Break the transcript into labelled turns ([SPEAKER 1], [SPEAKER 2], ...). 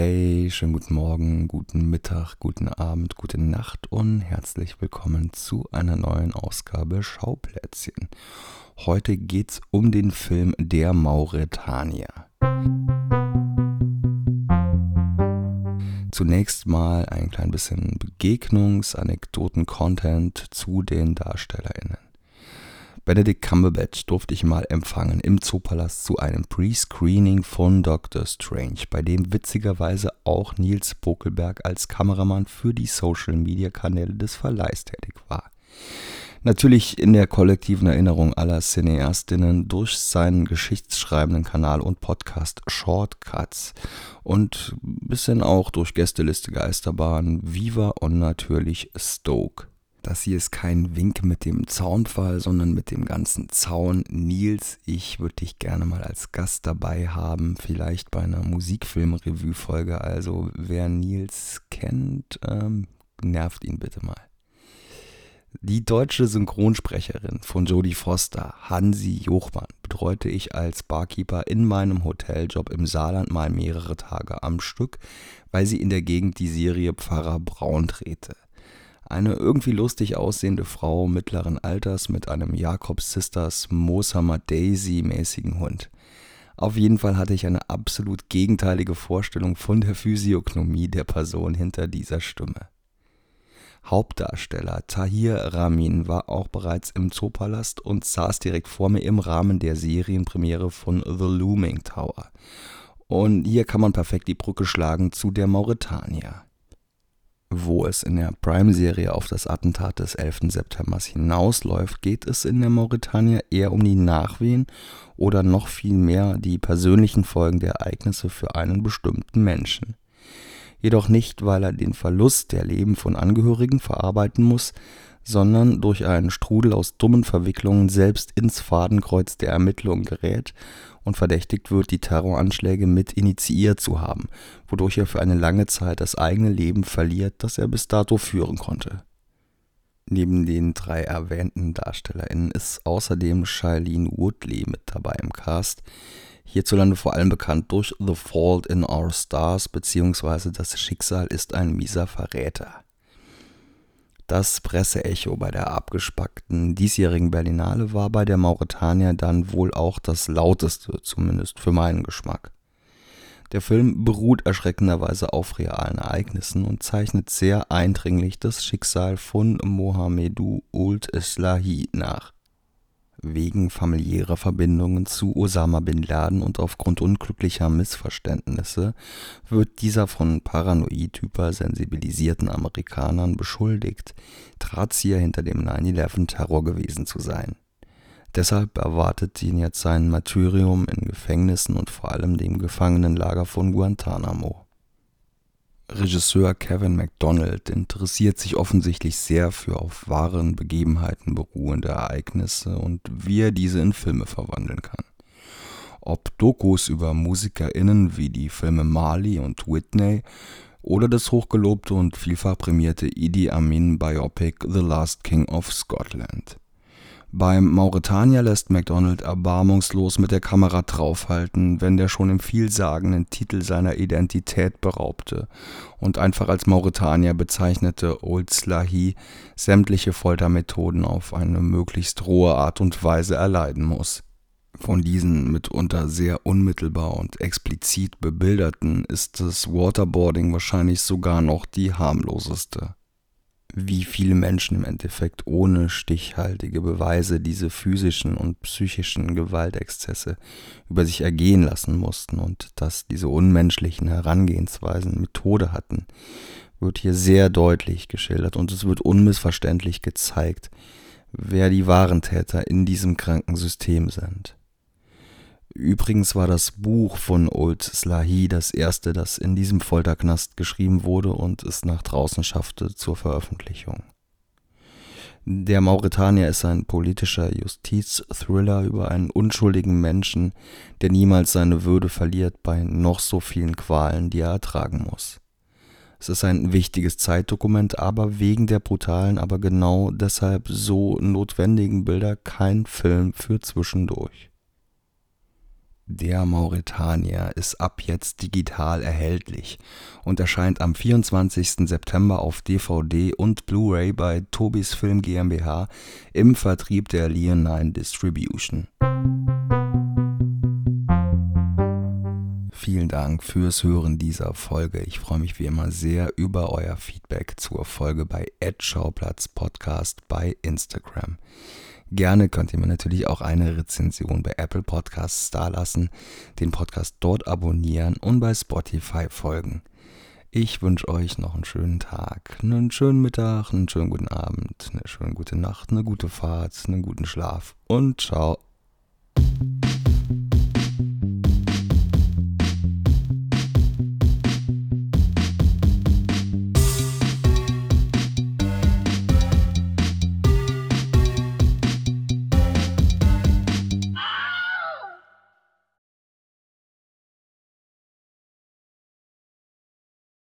[SPEAKER 1] Hey, schönen guten Morgen, guten Mittag, guten Abend, gute Nacht und herzlich willkommen zu einer neuen Ausgabe Schauplätzchen. Heute geht's um den Film Der Mauretanier. Zunächst mal ein klein bisschen Begegnungs-, Anekdoten-Content zu den DarstellerInnen. Benedict Cumberbatch durfte ich mal empfangen im Zoopalast zu einem Pre-Screening von Doctor Strange, bei dem witzigerweise auch Nils Bokelberg als Kameramann für die Social-Media-Kanäle des Verleihs tätig war. Natürlich in der kollektiven Erinnerung aller Cineastinnen durch seinen geschichtsschreibenden Kanal und Podcast Shortcuts und bisschen auch durch Gästeliste Geisterbahn, Viva und natürlich Stoke. Das hier ist kein Wink mit dem Zaunfall, sondern mit dem ganzen Zaun. Nils, ich würde dich gerne mal als Gast dabei haben, vielleicht bei einer Musikfilm-Revue-Folge. Also wer Nils kennt, ähm, nervt ihn bitte mal. Die deutsche Synchronsprecherin von Jodie Foster, Hansi Jochmann, betreute ich als Barkeeper in meinem Hoteljob im Saarland mal mehrere Tage am Stück, weil sie in der Gegend die Serie Pfarrer Braun drehte. Eine irgendwie lustig aussehende Frau mittleren Alters mit einem Jakob Sisters Mooshammer Daisy mäßigen Hund. Auf jeden Fall hatte ich eine absolut gegenteilige Vorstellung von der Physiognomie der Person hinter dieser Stimme. Hauptdarsteller Tahir Ramin war auch bereits im Zoopalast und saß direkt vor mir im Rahmen der Serienpremiere von The Looming Tower. Und hier kann man perfekt die Brücke schlagen zu der Mauretanier wo es in der Prime-Serie auf das Attentat des 11. September hinausläuft, geht es in der Mauretanier eher um die Nachwehen oder noch viel mehr die persönlichen Folgen der Ereignisse für einen bestimmten Menschen. Jedoch nicht, weil er den Verlust der Leben von Angehörigen verarbeiten muss, sondern durch einen Strudel aus dummen Verwicklungen selbst ins Fadenkreuz der Ermittlungen gerät und verdächtigt wird, die Terroranschläge mit initiiert zu haben, wodurch er für eine lange Zeit das eigene Leben verliert, das er bis dato führen konnte. Neben den drei erwähnten DarstellerInnen ist außerdem Shailene Woodley mit dabei im Cast, hierzulande vor allem bekannt durch The Fault in Our Stars bzw. Das Schicksal ist ein mieser Verräter. Das Presseecho bei der abgespackten diesjährigen Berlinale war bei der Mauretanier dann wohl auch das lauteste, zumindest für meinen Geschmack. Der Film beruht erschreckenderweise auf realen Ereignissen und zeichnet sehr eindringlich das Schicksal von Mohamedou Ould Islahi nach Wegen familiärer Verbindungen zu Osama bin Laden und aufgrund unglücklicher Missverständnisse wird dieser von paranoid-hypersensibilisierten Amerikanern beschuldigt, Drahtzieher hinter dem 9/11-Terror gewesen zu sein. Deshalb erwartet ihn jetzt sein Martyrium in Gefängnissen und vor allem dem Gefangenenlager von Guantanamo Regisseur Kevin MacDonald interessiert sich offensichtlich sehr für auf wahren Begebenheiten beruhende Ereignisse und wie er diese in Filme verwandeln kann. Ob Dokus über MusikerInnen wie die Filme Marley und Whitney oder das hochgelobte und vielfach prämierte Idi Amin Biopic The Last King of Scotland. Beim Mauretanier lässt MacDonald erbarmungslos mit der Kamera draufhalten, wenn der schon im vielsagenden Titel seiner Identität beraubte und einfach als Mauretanier bezeichnete Old Slahi sämtliche Foltermethoden auf eine möglichst rohe Art und Weise erleiden muss. Von diesen mitunter sehr unmittelbar und explizit bebilderten ist das Waterboarding wahrscheinlich sogar noch die harmloseste wie viele Menschen im Endeffekt ohne stichhaltige Beweise diese physischen und psychischen Gewaltexzesse über sich ergehen lassen mussten und dass diese unmenschlichen Herangehensweisen Methode hatten, wird hier sehr deutlich geschildert und es wird unmissverständlich gezeigt, wer die wahren Täter in diesem kranken System sind. Übrigens war das Buch von Old Slahi das erste, das in diesem Folterknast geschrieben wurde und es nach draußen schaffte zur Veröffentlichung. Der Mauretanier ist ein politischer Justizthriller über einen unschuldigen Menschen, der niemals seine Würde verliert bei noch so vielen Qualen, die er ertragen muss. Es ist ein wichtiges Zeitdokument, aber wegen der brutalen, aber genau deshalb so notwendigen Bilder kein Film für zwischendurch. Der Mauretanier ist ab jetzt digital erhältlich und erscheint am 24. September auf DVD und Blu-ray bei Tobis Film GmbH im Vertrieb der Leonine Distribution. Vielen Dank fürs Hören dieser Folge. Ich freue mich wie immer sehr über euer Feedback zur Folge bei Schauplatz Podcast bei Instagram. Gerne könnt ihr mir natürlich auch eine Rezension bei Apple Podcasts dalassen, den Podcast dort abonnieren und bei Spotify folgen. Ich wünsche euch noch einen schönen Tag, einen schönen Mittag, einen schönen guten Abend, eine schöne gute Nacht, eine gute Fahrt, einen guten Schlaf und ciao.